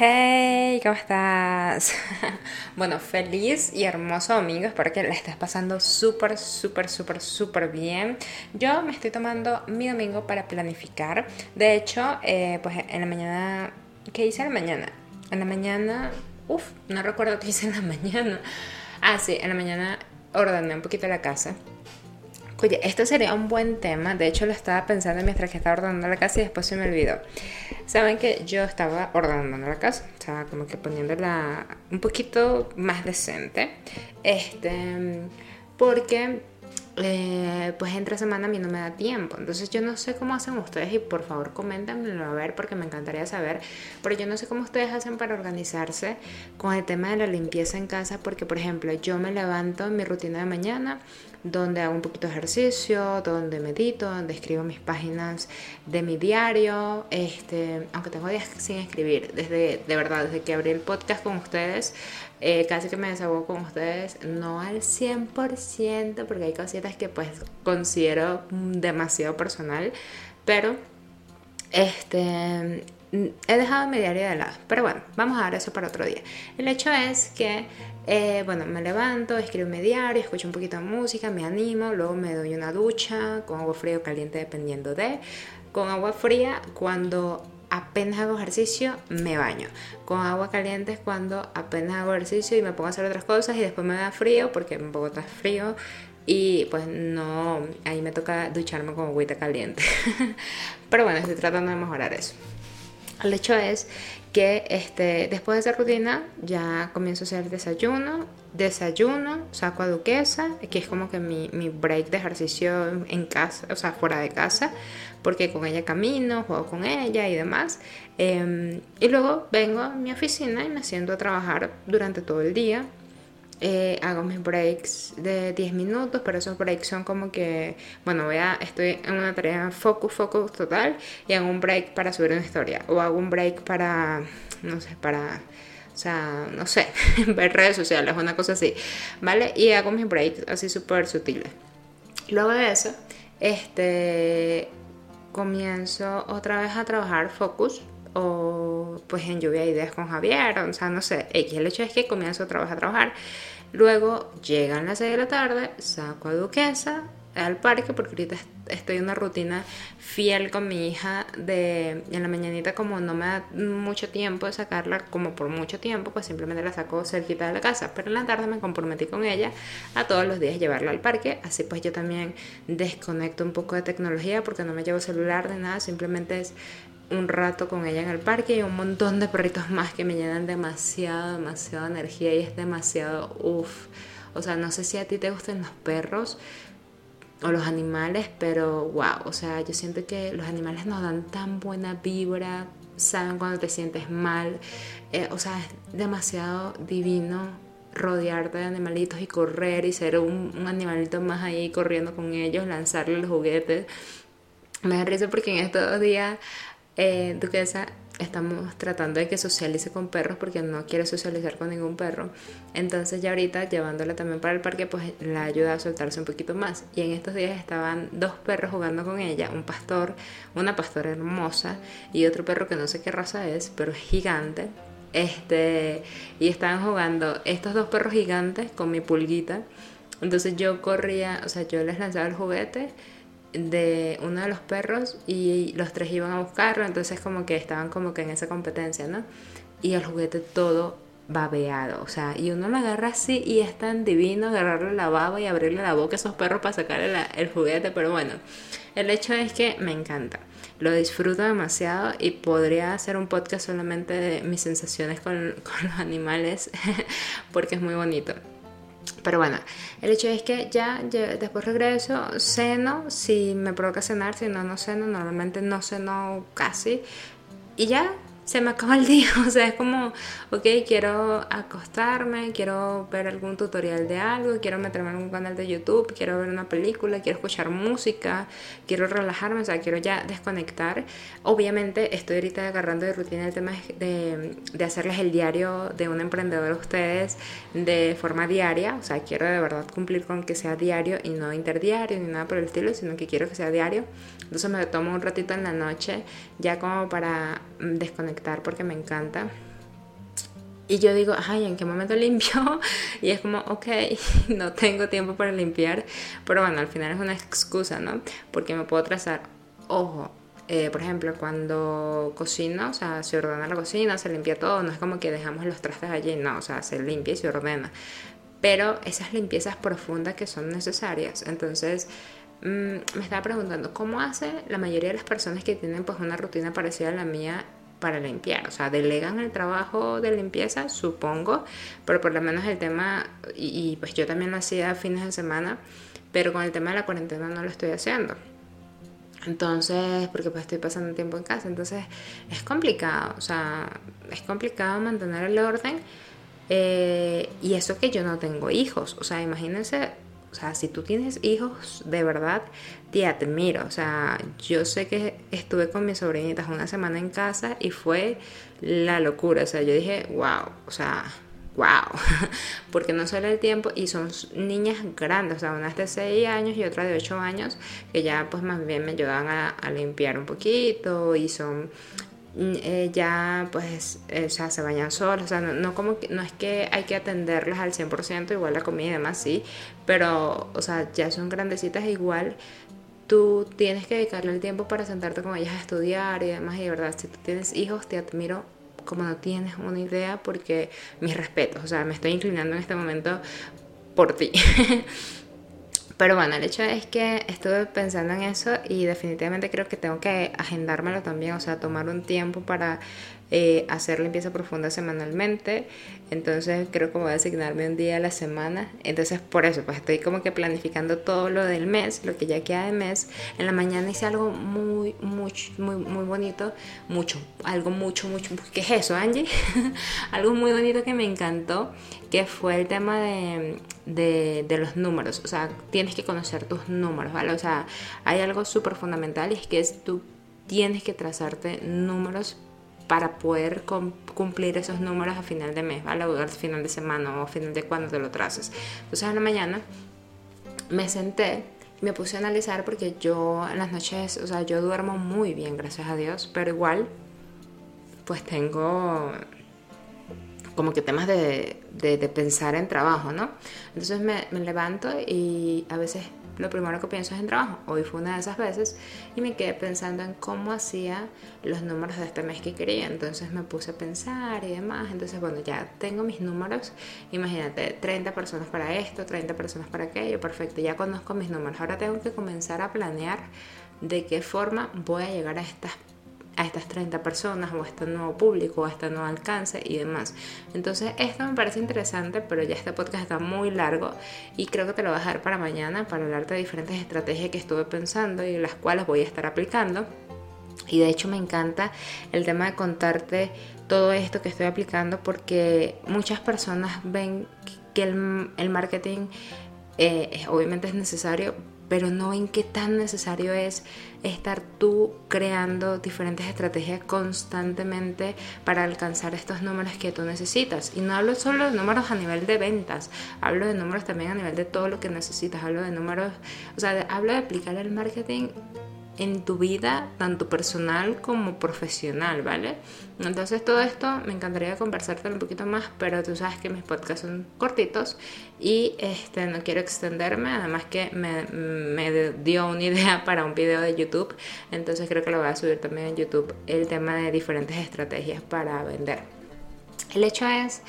Hey, ¿cómo estás? bueno, feliz y hermoso domingo. Espero que la estés pasando súper, súper, súper, súper bien. Yo me estoy tomando mi domingo para planificar. De hecho, eh, pues en la mañana. ¿Qué hice en la mañana? En la mañana. Uf, no recuerdo qué hice en la mañana. Ah, sí, en la mañana ordené un poquito la casa. Oye, esto sería un buen tema. De hecho, lo estaba pensando mientras que estaba ordenando la casa y después se me olvidó. Saben que yo estaba ordenando la casa, estaba como que poniéndola un poquito más decente. Este, porque eh, pues entre semana a mí no me da tiempo. Entonces yo no sé cómo hacen ustedes y por favor coméntenmelo a ver porque me encantaría saber. Pero yo no sé cómo ustedes hacen para organizarse con el tema de la limpieza en casa porque por ejemplo yo me levanto en mi rutina de mañana donde hago un poquito de ejercicio, donde medito, donde escribo mis páginas de mi diario, este, aunque tengo días sin escribir, desde, de verdad, desde que abrí el podcast con ustedes, eh, casi que me desahogo con ustedes, no al 100%, porque hay cositas que pues considero demasiado personal, pero este he dejado mi diario de lado. Pero bueno, vamos a dar eso para otro día. El hecho es que, eh, bueno, me levanto, escribo mi diario, escucho un poquito de música, me animo, luego me doy una ducha con agua fría o caliente dependiendo de. Con agua fría cuando apenas hago ejercicio, me baño. Con agua caliente es cuando apenas hago ejercicio y me pongo a hacer otras cosas y después me da frío porque en Bogotá es frío y pues no, ahí me toca ducharme con agüita caliente. Pero bueno, estoy tratando de mejorar eso. El hecho es que este, después de esa rutina ya comienzo a hacer desayuno, desayuno, saco a Duquesa, que es como que mi, mi, break de ejercicio en casa, o sea, fuera de casa, porque con ella camino, juego con ella y demás. Em, y luego vengo a mi oficina y me siento a trabajar durante todo el día. Eh, hago mis breaks de 10 minutos, pero esos breaks son como que, bueno, voy a, estoy en una tarea focus, focus total y hago un break para subir una historia o hago un break para, no sé, para, o sea, no sé, ver redes sociales, una cosa así, ¿vale? Y hago mis breaks así súper sutiles. Luego de eso, este, comienzo otra vez a trabajar focus o pues en lluvia de ideas con Javier, o sea, no sé, X. El hecho es que comienzo otra vez a trabajar. Luego llegan las 6 de la tarde, saco a Duquesa al parque porque ahorita estoy en una rutina fiel con mi hija de en la mañanita como no me da mucho tiempo de sacarla como por mucho tiempo pues simplemente la saco cerquita de la casa pero en la tarde me comprometí con ella a todos los días llevarla al parque así pues yo también desconecto un poco de tecnología porque no me llevo celular de nada simplemente es un rato con ella en el parque y un montón de perritos más que me llenan demasiado, demasiada energía y es demasiado uff. O sea, no sé si a ti te gustan los perros o los animales, pero wow, o sea, yo siento que los animales nos dan tan buena vibra, saben cuando te sientes mal, eh, o sea, es demasiado divino rodearte de animalitos y correr y ser un, un animalito más ahí corriendo con ellos, lanzarle los juguetes. Me da risa porque en estos días eh, Duquesa estamos tratando de que socialice con perros porque no quiere socializar con ningún perro. Entonces ya ahorita llevándola también para el parque pues la ayuda a soltarse un poquito más. Y en estos días estaban dos perros jugando con ella, un pastor, una pastora hermosa y otro perro que no sé qué raza es, pero es gigante. Este, y estaban jugando estos dos perros gigantes con mi pulguita. Entonces yo corría, o sea, yo les lanzaba el juguete de uno de los perros y los tres iban a buscarlo, entonces como que estaban como que en esa competencia, ¿no? Y el juguete todo babeado, o sea, y uno lo agarra así y es tan divino agarrarle la baba y abrirle la boca a esos perros para sacarle el juguete, pero bueno, el hecho es que me encanta, lo disfruto demasiado y podría hacer un podcast solamente de mis sensaciones con, con los animales porque es muy bonito. Pero bueno, el hecho es que ya, después regreso, ceno, si me provoca cenar, si no, no ceno, normalmente no ceno casi. Y ya se me acaba el día, o sea, es como, ok, quiero acostarme, quiero ver algún tutorial de algo, quiero meterme en algún canal de YouTube, quiero ver una película, quiero escuchar música, quiero relajarme, o sea, quiero ya desconectar. Obviamente estoy ahorita agarrando de rutina el tema de, de hacerles el diario de un emprendedor a ustedes de forma diaria, o sea, quiero de verdad cumplir con que sea diario y no interdiario ni nada por el estilo, sino que quiero que sea diario. Entonces me tomo un ratito en la noche ya como para mm, porque me encanta. y yo digo, ay, ¿en qué momento limpio? Y es como, ok, no tengo tiempo para limpiar. Pero bueno, al final es una excusa, ¿no? Porque me puedo trazar, ojo, eh, por ejemplo, cuando cocino, o sea, se ordena la cocina, se limpia todo, no es como que dejamos los trastes allí, no, o sea, se limpia y se ordena. Pero esas limpiezas profundas que son necesarias, entonces mm, me estaba preguntando, ¿cómo hace la mayoría de las personas que tienen pues una rutina parecida a la mía para limpiar? O sea, delegan el trabajo de limpieza, supongo, pero por lo menos el tema, y, pues yo también lo hacía fines de semana, pero con el tema de la cuarentena no lo estoy haciendo. Entonces, porque pues estoy pasando tiempo en casa, entonces es complicado, o sea, es complicado mantener el orden. Eh, y eso que yo no tengo hijos, o sea, imagínense, o sea, si tú tienes hijos, de verdad, te admiro, o sea, yo sé que estuve con mis sobrinitas una semana en casa y fue la locura, o sea, yo dije, wow, o sea, wow, porque no sale el tiempo y son niñas grandes, o sea, una de 6 años y otra de 8 años, que ya pues más bien me ayudan a, limpiar un poquito y son eh, ya pues eh, o sea, se bañan solas, o sea, no, como que, no es que hay que atenderlas al 100%, igual la comida y demás sí, pero o sea, ya son grandecitas igual tú tienes que dedicarle el tiempo para sentarte con ellas a estudiar y demás y de verdad, si tú tienes hijos te admiro como no tienes una idea, porque mis respetos, o sea, me estoy inclinando en este momento por ti. Pero bueno, el hecho es que estuve pensando en eso y definitivamente creo que tengo que agendármelo también, o sea, tomar un tiempo para eh, hacer limpieza profunda semanalmente. Entonces creo que voy a asignarme un día a la semana. Entonces por eso, pues estoy como que planificando todo lo del mes, lo que ya queda de mes. En la mañana hice algo muy, muy, muy, muy bonito. Mucho, algo mucho, mucho. ¿Qué es eso, Angie? algo muy bonito que me encantó, que fue el tema de, de, de los números. O sea, tienes que conocer tus números, ¿vale? O sea, hay algo súper fundamental y es que es tú tienes que trazarte números para poder cumplir esos números a final de mes, ¿vale? O al final de semana o a final de cuando te lo traces. Entonces en la mañana me senté me puse a analizar porque yo en las noches, o sea, yo duermo muy bien, gracias a Dios, pero igual, pues tengo como que temas de, pensar en trabajo, ¿no? Entonces me, levanto y a veces lo primero que pienso es en trabajo. Hoy fue una de esas veces y me quedé pensando en cómo hacía los números de este mes que quería. Entonces me puse a pensar y demás. Entonces, bueno, ya tengo mis números. Imagínate, 30 personas para esto, 30 personas para aquello. Perfecto, ya conozco mis números. Ahora tengo que comenzar a planear de qué forma voy a llegar a estas a estas 30 personas o a este nuevo público o a este nuevo alcance y demás. Entonces esto me parece interesante, pero ya este podcast está muy largo y creo que te lo voy a dejar para mañana para hablarte de diferentes estrategias que estuve pensando y las cuales voy a estar aplicando. Y de hecho me encanta el tema de contarte todo esto que estoy aplicando porque muchas personas ven que el, marketing eh, obviamente es necesario, pero no en qué tan necesario es estar tú creando diferentes estrategias constantemente para alcanzar estos números que tú necesitas. Y no hablo solo de números a nivel de ventas, hablo de números también a nivel de todo lo que necesitas, hablo de números, o sea, hablo de aplicar el marketing en tu vida, tanto personal como profesional, ¿vale? Entonces todo esto me encantaría conversarte un poquito más, pero tú sabes que mis podcasts son cortitos y este, no quiero extenderme, además que me, me dio una idea para un video de YouTube, entonces creo que lo voy a subir también en YouTube, el tema de diferentes estrategias para vender. El hecho es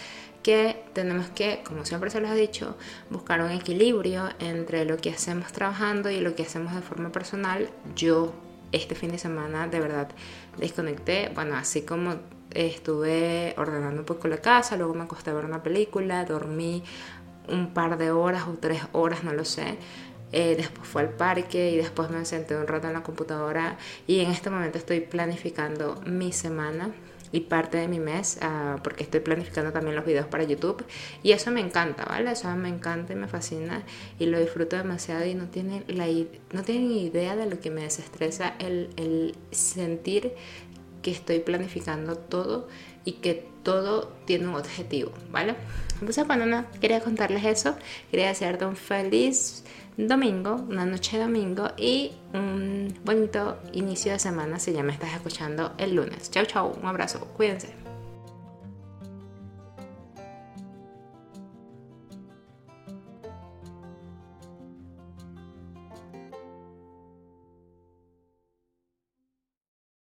que tenemos que, como siempre se los he dicho, buscar un equilibrio entre lo que hacemos trabajando y lo que hacemos de forma personal. Yo este fin de semana de verdad desconecté, bueno, así como estuve ordenando un poco la casa, luego me acosté a ver una película, dormí un par de horas o tres horas, no lo sé. Eh, después fue al parque y después me senté un rato en la computadora y en este momento estoy planificando mi semana y parte de mi mes ah, porque estoy planificando también los videos para YouTube y eso me encanta, ¿vale? Eso me encanta y me fascina y lo disfruto demasiado y no tienen, la, no tienen idea de lo que me desestresa el, el sentir que estoy planificando todo y que todo tiene un objetivo, ¿vale? Entonces, bueno, no, quería contarles eso, quería desearte un feliz domingo, una noche de domingo y un bonito inicio de semana si ya me estás escuchando el lunes. Chau, chau, un abrazo, cuídense.